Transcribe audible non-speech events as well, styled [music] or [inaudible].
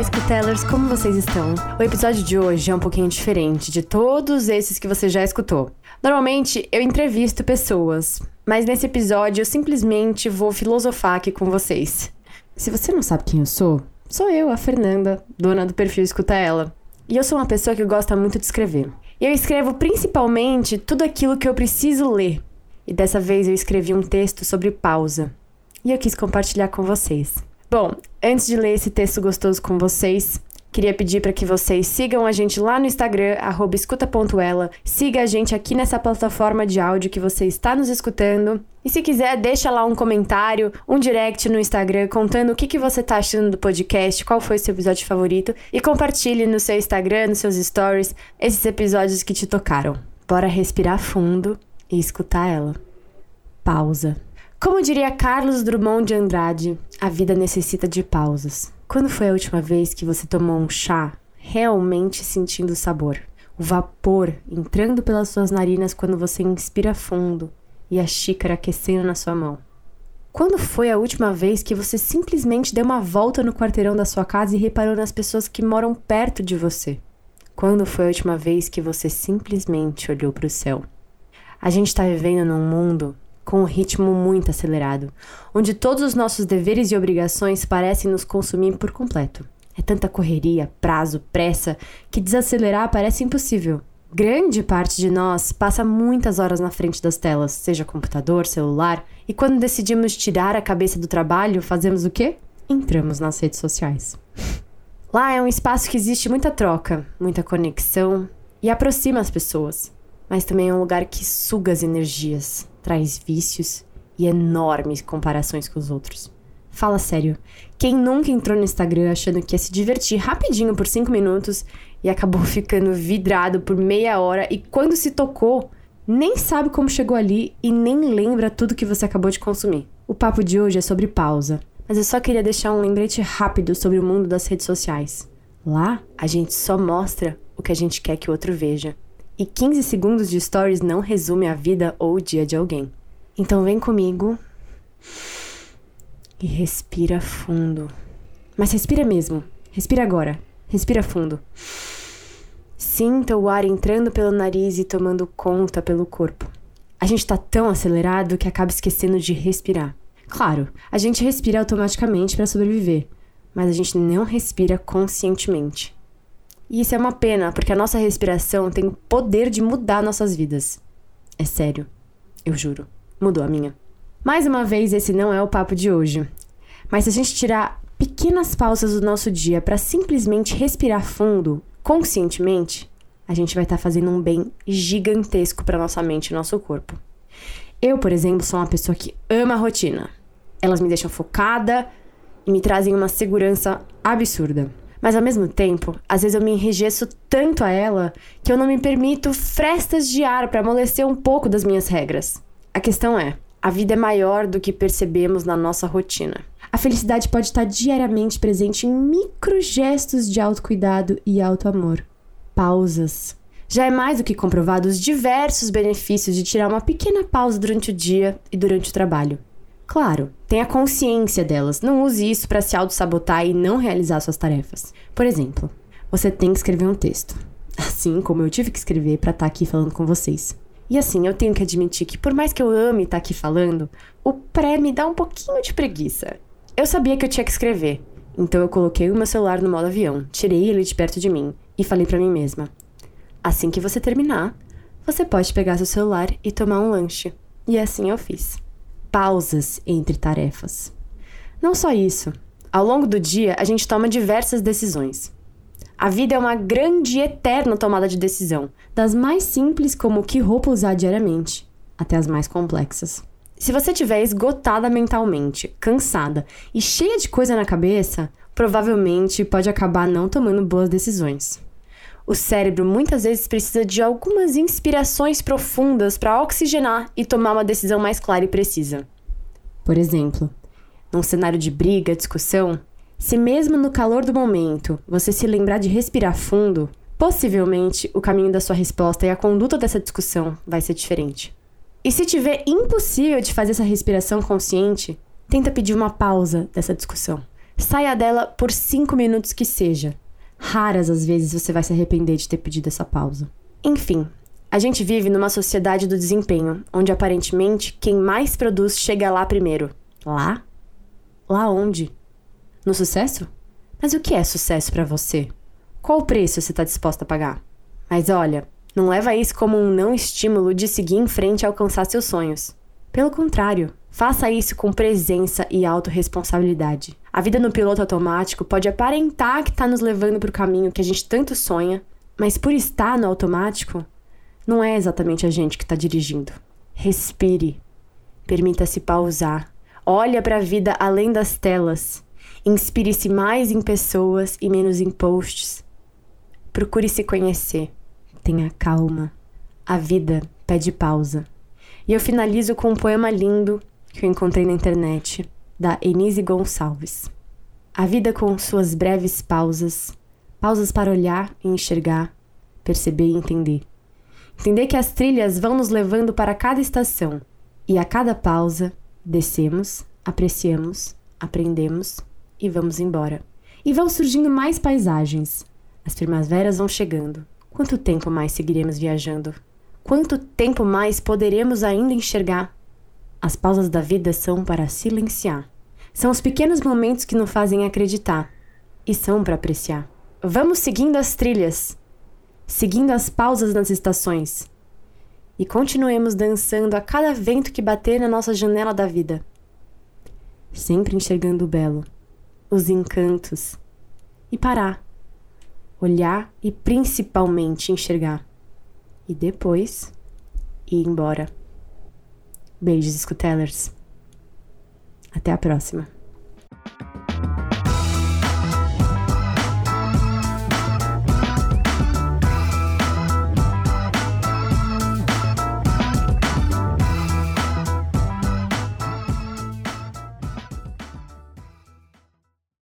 Olá, como vocês estão? O episódio de hoje é um pouquinho diferente de todos esses que você já escutou. Normalmente eu entrevisto pessoas, mas nesse episódio eu simplesmente vou filosofar aqui com vocês. Se você não sabe quem eu sou, sou eu, a Fernanda, dona do perfil Escuta Ela. E eu sou uma pessoa que gosta muito de escrever. Eu escrevo principalmente tudo aquilo que eu preciso ler. E dessa vez eu escrevi um texto sobre pausa. E eu quis compartilhar com vocês. Bom, antes de ler esse texto gostoso com vocês, Queria pedir para que vocês sigam a gente lá no Instagram, escuta.ela. Siga a gente aqui nessa plataforma de áudio que você está nos escutando. E se quiser, deixa lá um comentário, um direct no Instagram contando o que, que você está achando do podcast, qual foi o seu episódio favorito. E compartilhe no seu Instagram, nos seus stories, esses episódios que te tocaram. Bora respirar fundo e escutar ela. Pausa. Como diria Carlos Drummond de Andrade, a vida necessita de pausas. Quando foi a última vez que você tomou um chá realmente sentindo o sabor? O vapor entrando pelas suas narinas quando você inspira fundo e a xícara aquecendo na sua mão. Quando foi a última vez que você simplesmente deu uma volta no quarteirão da sua casa e reparou nas pessoas que moram perto de você? Quando foi a última vez que você simplesmente olhou para o céu? A gente está vivendo num mundo com um ritmo muito acelerado, onde todos os nossos deveres e obrigações parecem nos consumir por completo. É tanta correria, prazo, pressa, que desacelerar parece impossível. Grande parte de nós passa muitas horas na frente das telas, seja computador, celular, e quando decidimos tirar a cabeça do trabalho, fazemos o quê? Entramos nas redes sociais. Lá é um espaço que existe muita troca, muita conexão e aproxima as pessoas, mas também é um lugar que suga as energias, traz vícios e enormes comparações com os outros. Fala sério, quem nunca entrou no Instagram achando que ia se divertir rapidinho por 5 minutos e acabou [laughs] ficando vidrado por meia hora e quando se tocou, nem sabe como chegou ali e nem lembra tudo que você acabou de consumir? O papo de hoje é sobre pausa, mas eu só queria deixar um lembrete rápido sobre o mundo das redes sociais. Lá, a gente só mostra o que a gente quer que o outro veja. E 15 segundos de stories não resume a vida ou o dia de alguém. Então vem comigo e respira fundo. Mas respira mesmo. Respira agora. Respira fundo. Sinta o ar entrando pelo nariz e tomando conta pelo corpo. A gente tá tão acelerado que acaba esquecendo de respirar. Claro, a gente respira automaticamente para sobreviver, mas a gente não respira conscientemente. E isso é uma pena, porque a nossa respiração tem o poder de mudar nossas vidas. É sério, eu juro, mudou a minha. Mais uma vez, esse não é o papo de hoje. Mas se a gente tirar pequenas pausas do nosso dia para simplesmente respirar fundo, conscientemente, a gente vai estar tá fazendo um bem gigantesco para nossa mente e nosso corpo. Eu, por exemplo, sou uma pessoa que ama a rotina. Elas me deixam focada e me trazem uma segurança absurda. Mas ao mesmo tempo, às vezes eu me enrijeço tanto a ela que eu não me permito frestas de ar para amolecer um pouco das minhas regras. A questão é, a vida é maior do que percebemos na nossa rotina. A felicidade pode estar diariamente presente em microgestos de autocuidado e autoamor. Pausas. Já é mais do que comprovado os diversos benefícios de tirar uma pequena pausa durante o dia e durante o trabalho. Claro, tenha consciência delas. Não use isso para se auto-sabotar e não realizar suas tarefas. Por exemplo, você tem que escrever um texto. [laughs] Assim como eu tive que escrever para estar tá aqui falando com vocês. E assim, eu tenho que admitir que por mais que eu ame estar tá aqui falando, o pré me dá um pouquinho de preguiça. Eu sabia que eu tinha que escrever, então eu coloquei o meu celular no modo avião, tirei ele de perto de mim e falei para mim mesma: assim que você terminar, você pode pegar seu celular e tomar um lanche. E assim eu fiz pausas entre tarefas. Não só isso, ao longo do dia a gente toma diversas decisões. A vida é uma grande e eterna tomada de decisão, das mais simples como que roupa usar diariamente, até as mais complexas. Se você estiver esgotada mentalmente, cansada e cheia de coisa na cabeça, provavelmente pode acabar não tomando boas decisões. O cérebro muitas vezes precisa de algumas inspirações profundas para oxigenar e tomar uma decisão mais clara e precisa. Por exemplo, num cenário de briga, discussão, se mesmo no calor do momento você se lembrar de respirar fundo, possivelmente o caminho da sua resposta e a conduta dessa discussão vai ser diferente. E se tiver impossível de fazer essa respiração consciente, tenta pedir uma pausa dessa discussão. Saia dela por cinco minutos que seja. Raras as vezes você vai se arrepender de ter pedido essa pausa. Enfim, a gente vive numa sociedade do desempenho, onde aparentemente quem mais produz chega lá primeiro. Lá? Lá onde? No sucesso? Mas o que é sucesso para você? Qual o preço você está disposto a pagar? Mas olha, não leva isso como um não estímulo de seguir em frente e alcançar seus sonhos. Pelo contrário, faça isso com presença e autorresponsabilidade. A vida no piloto automático pode aparentar que está nos levando para o caminho que a gente tanto sonha, mas por estar no automático, não é exatamente a gente que está dirigindo. Respire. Permita-se pausar. Olha para a vida além das telas. Inspire-se mais em pessoas e menos em posts. Procure se conhecer. Tenha calma. A vida pede pausa. E eu finalizo com um poema lindo que eu encontrei na internet, da Enise Gonçalves. A vida com suas breves pausas, pausas para olhar e enxergar, perceber e entender. Entender que as trilhas vão nos levando para cada estação e a cada pausa descemos, apreciamos, aprendemos e vamos embora. E vão surgindo mais paisagens. As primaveras vão chegando. Quanto tempo mais seguiremos viajando? Quanto tempo mais poderemos ainda enxergar? As pausas da vida são para silenciar. São os pequenos momentos que nos fazem acreditar e são para apreciar. Vamos seguindo as trilhas, seguindo as pausas nas estações e continuemos dançando a cada vento que bater na nossa janela da vida, sempre enxergando o belo os encantos e parar, olhar e principalmente enxergar. E depois ir embora. Beijos, Scutellers. Até a próxima.